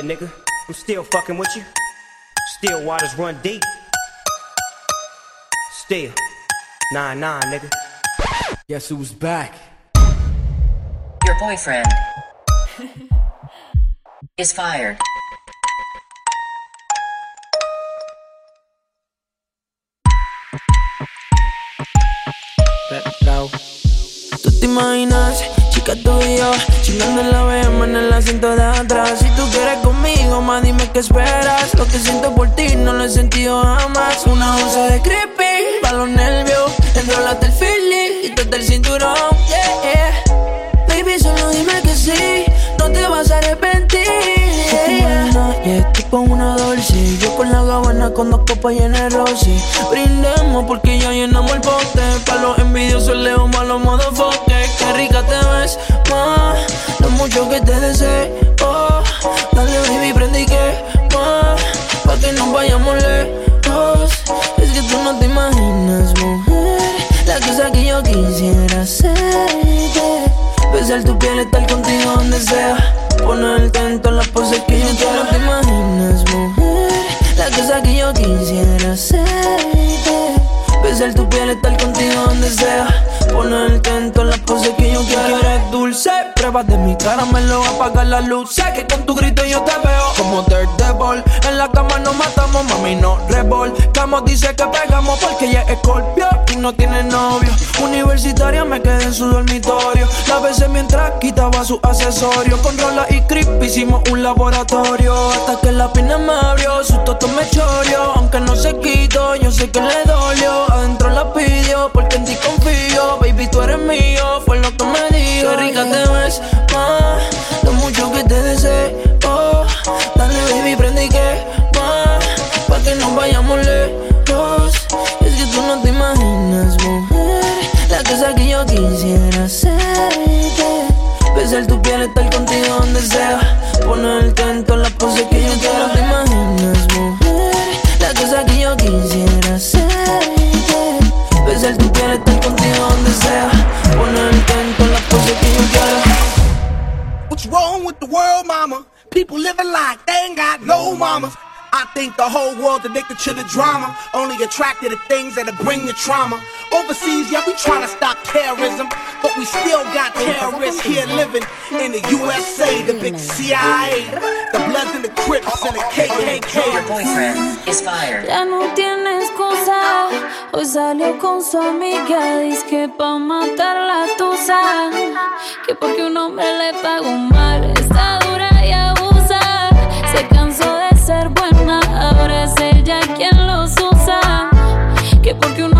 Yeah, nigga, I'm still fucking with you. Still waters run deep. Still, 9-9, nigga. Guess who's back? Your boyfriend is fired. Tú te imaginas, chica tú y yo Chingando la BM en el asiento de atrás. Si tú quieres conmigo, más dime qué esperas. Lo que siento por ti no lo he sentido jamás. Una onza de creepy, pa' los nervios Enrolate el feeling, quítate el cinturón, yeah, yeah. Baby, solo dime que sí, no te vas a arrepentir yeah, yeah. Y tipo una dulce Yo con la gabana con dos copas llenas de rosy Brindemos porque ya llenamos el bote. Pa' los envidiosos leo malo modo foque. Qué rica te ves, Lo mucho que te deseo. Dale baby, prende y que más. Pa' que nos vayamos lejos. Es que tú no te imaginas, mujer La cosa que yo quisiera hacerte. Besar tu piel, estar contigo donde sea. Ponerte en todas las poses que yo quiero Te imaginas, mujer La cosa que yo quisiera hacerte Besar tu piel, estar contigo donde sea. Ponerte en todas las poses que yo quiero. Eres dulce, pruebas de mi cara Me lo apagar la luz. Sé que con tu grito yo te veo Como Daredevil En la cama nos matamos, mami, no revolcamos. Dice que pegamos porque ella es escorpio Y no tiene novio. Universitaria me quedé en su dormitorio. La besé mientras quitaba su accesorio. Con rola y creep hicimos un laboratorio. Hasta que la pina me abrió Su toto me choreó. Aunque no se quitó, yo sé que le dolió Adentro la like they ain't got no mamas. I think the whole world's addicted to the drama, only attracted to things that'll bring the trauma. Overseas, yeah, we trying to stop terrorism, but we still got terrorists here living in the USA, the big CIA, the Bloods and the Crips and the KKK. Your boyfriend is fired. Ya no tiene excusa. Hoy salió con su amiga. Dice que pa' matar la tusa. Que porque un hombre le pagó mal. Está dura y abusa. Se cansó de ser buena. Ahora es ella quien los usa. Que porque un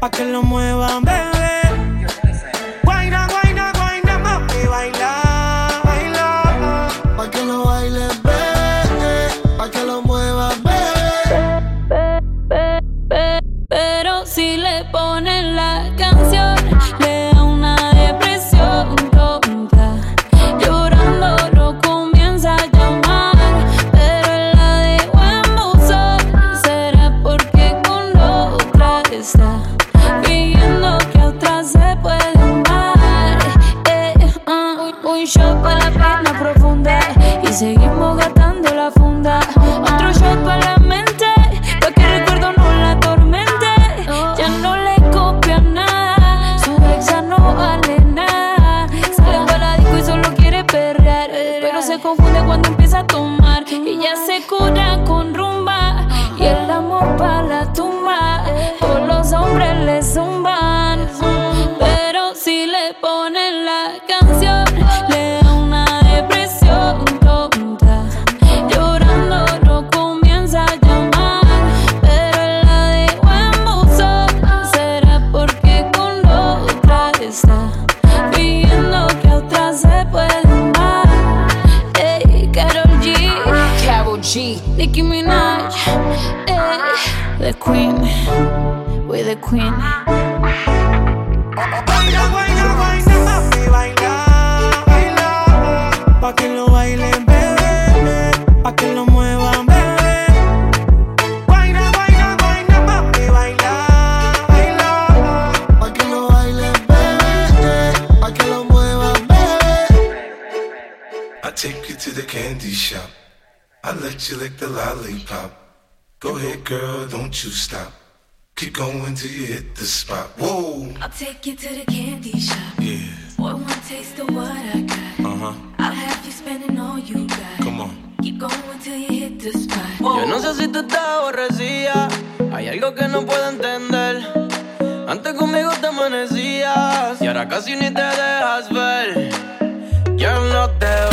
Pa' que lo muevan. queen, we're the queen. I take you to the candy shop, I let you lick the lollipop. Go ahead, girl, don't you stop. Keep going till you hit the spot. Whoa! I'll take you to the candy shop. Yeah. Boy, one taste of what I got. Uh huh. I'll have you spending all you got. Come on. Keep going till you hit the spot. Whoa. Yo no sé si tú te aborrecía. Hay algo que no puedo entender. Antes conmigo te amanecías. Y ahora casi ni te dejas ver. Yo no te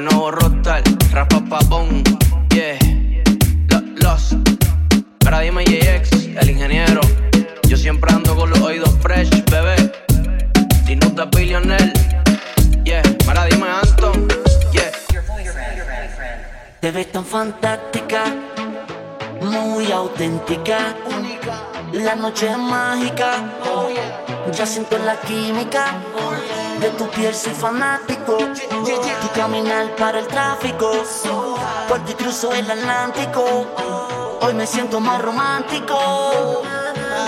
el nuevo rockstar, rapapapón, yeah, lost. Ahora dime JX, el ingeniero. Yo siempre ando con los oídos fresh, bebé. Dinuta billionaire, yeah. Ahora dime Anton, yeah. Te ves tan fantástica, muy auténtica, única. La noche es mágica, oh, yeah. ya siento la química. Oh. De tu piel soy fanático. Tu caminar para el tráfico. Por ti cruzo el Atlántico. Hoy me siento más romántico.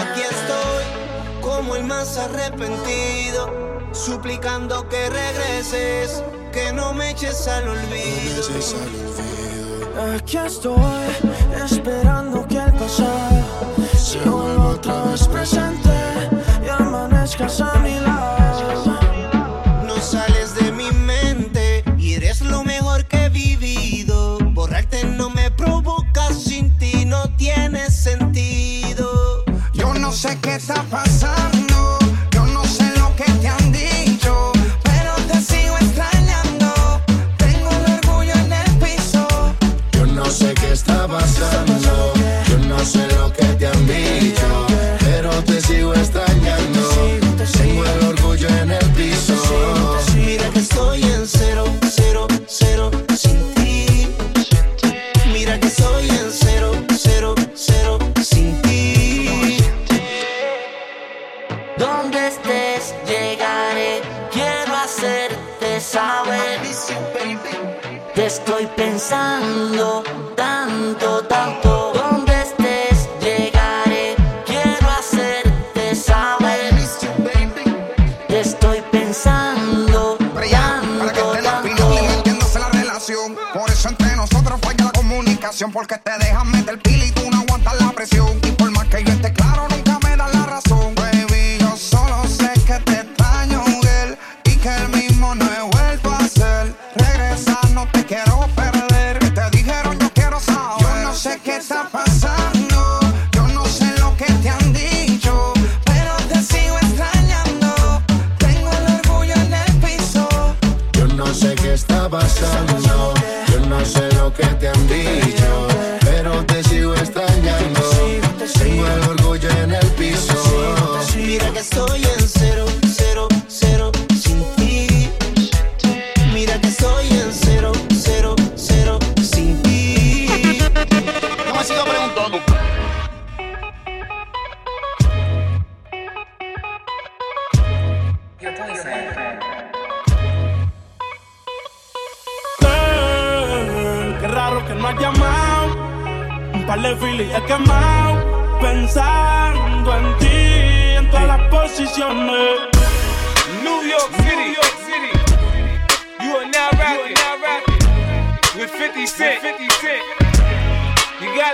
Aquí estoy, como el más arrepentido, suplicando que regreses, que no me eches al olvido. Aquí estoy, esperando que el pasado se vuelva otra vez presente y amanezcas a mi lado. Sé qué está pasando, yo no sé lo que te han dicho, pero te sigo extrañando. Tengo el orgullo en el piso. Yo no sé qué está pasando, yo no sé lo que te han dicho, pero te sigo extrañando. Porque te dejan meter pila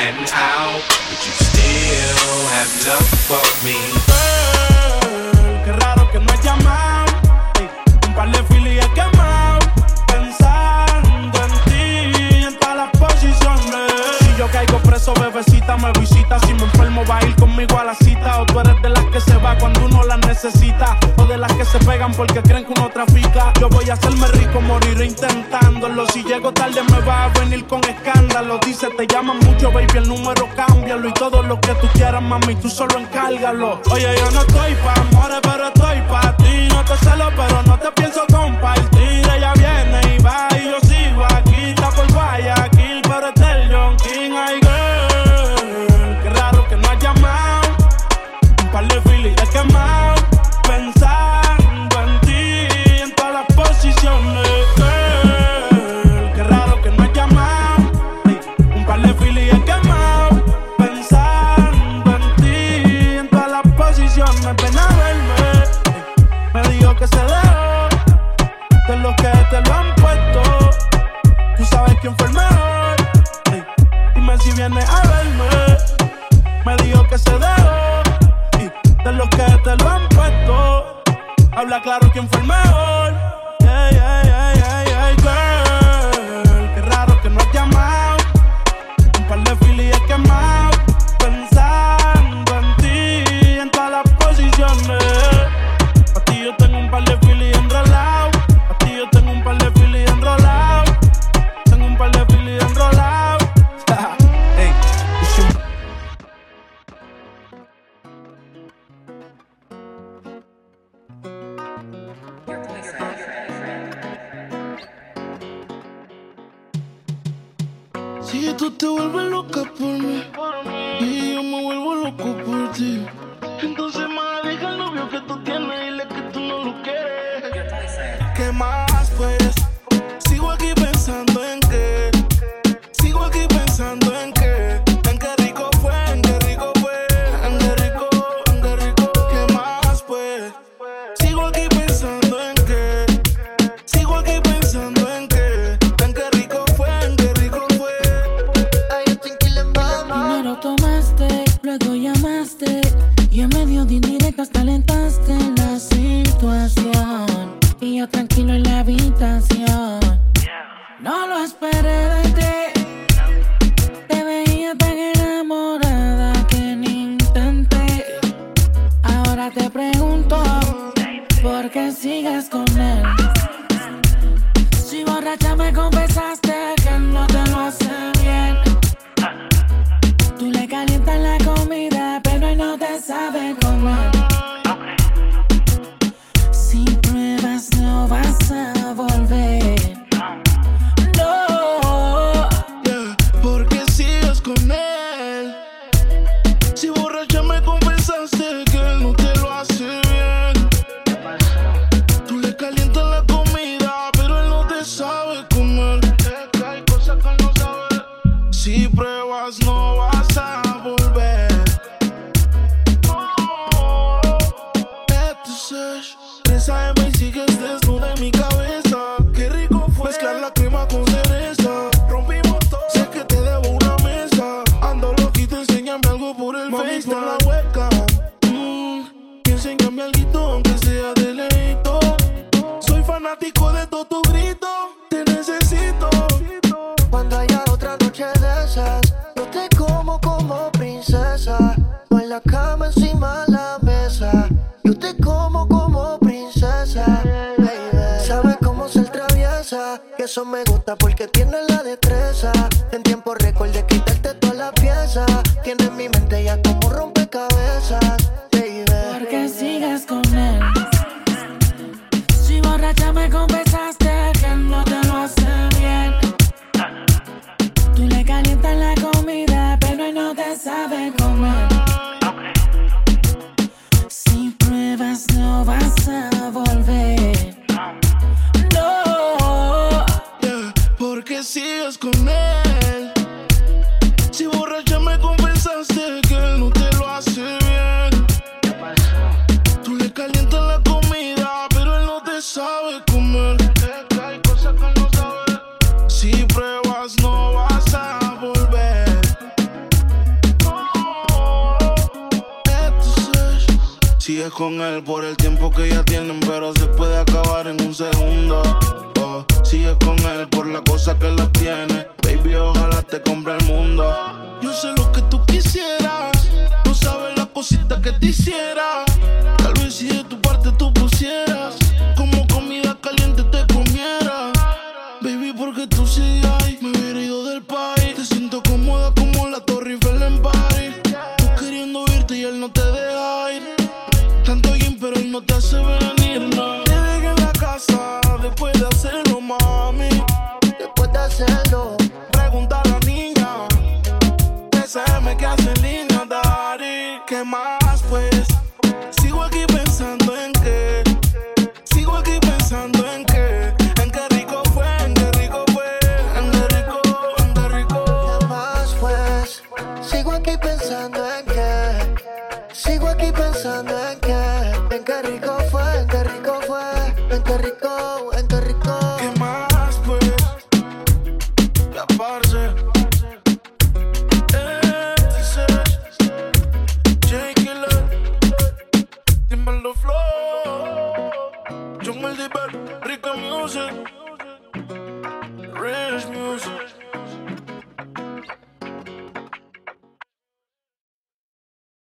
and out? Would you still have love for me? Qué raro que no has llamado. Un par de he quemado. Pensando en ti en todas las posiciones. Si yo caigo preso, bebecita me visita. Si me enfermo, va a ir conmigo a la cita. O tú eres de las que se va cuando uno la necesita. O de las que se pegan porque creen que uno trafica. Yo voy a hacerme rico, moriré intentándolo. Si llego tarde, me va a venir con escándalo. Dice, te llaman mucho, baby, el número cámbialo. Y todo lo que tú quieras, mami, tú solo encárgalo. Oye, yo no estoy pa' amores, pero estoy pa' ti. No te celo, pero no te pienso fue el mejor. Ey, ey, ey, ey, ey, girl. beaucoup pour. No lo esperaba. yo te como como princesa. No en la cama, encima de la mesa. Yo te como como princesa. Baby. Sabes cómo ser traviesa. Y eso me gusta porque tienes la destreza. En tiempo récord de quitarte todas las piezas. volver. No, porque sigues con él. quedes con él por el tiempo que ya tienen, pero se puede acabar en un segundo. Oh, sigues con él por la cosa que lo tiene. Baby, ojalá te compre el mundo. Yo sé lo que tú quisieras. Tú sabes la cosita que te hiciera. Tal vez si de tu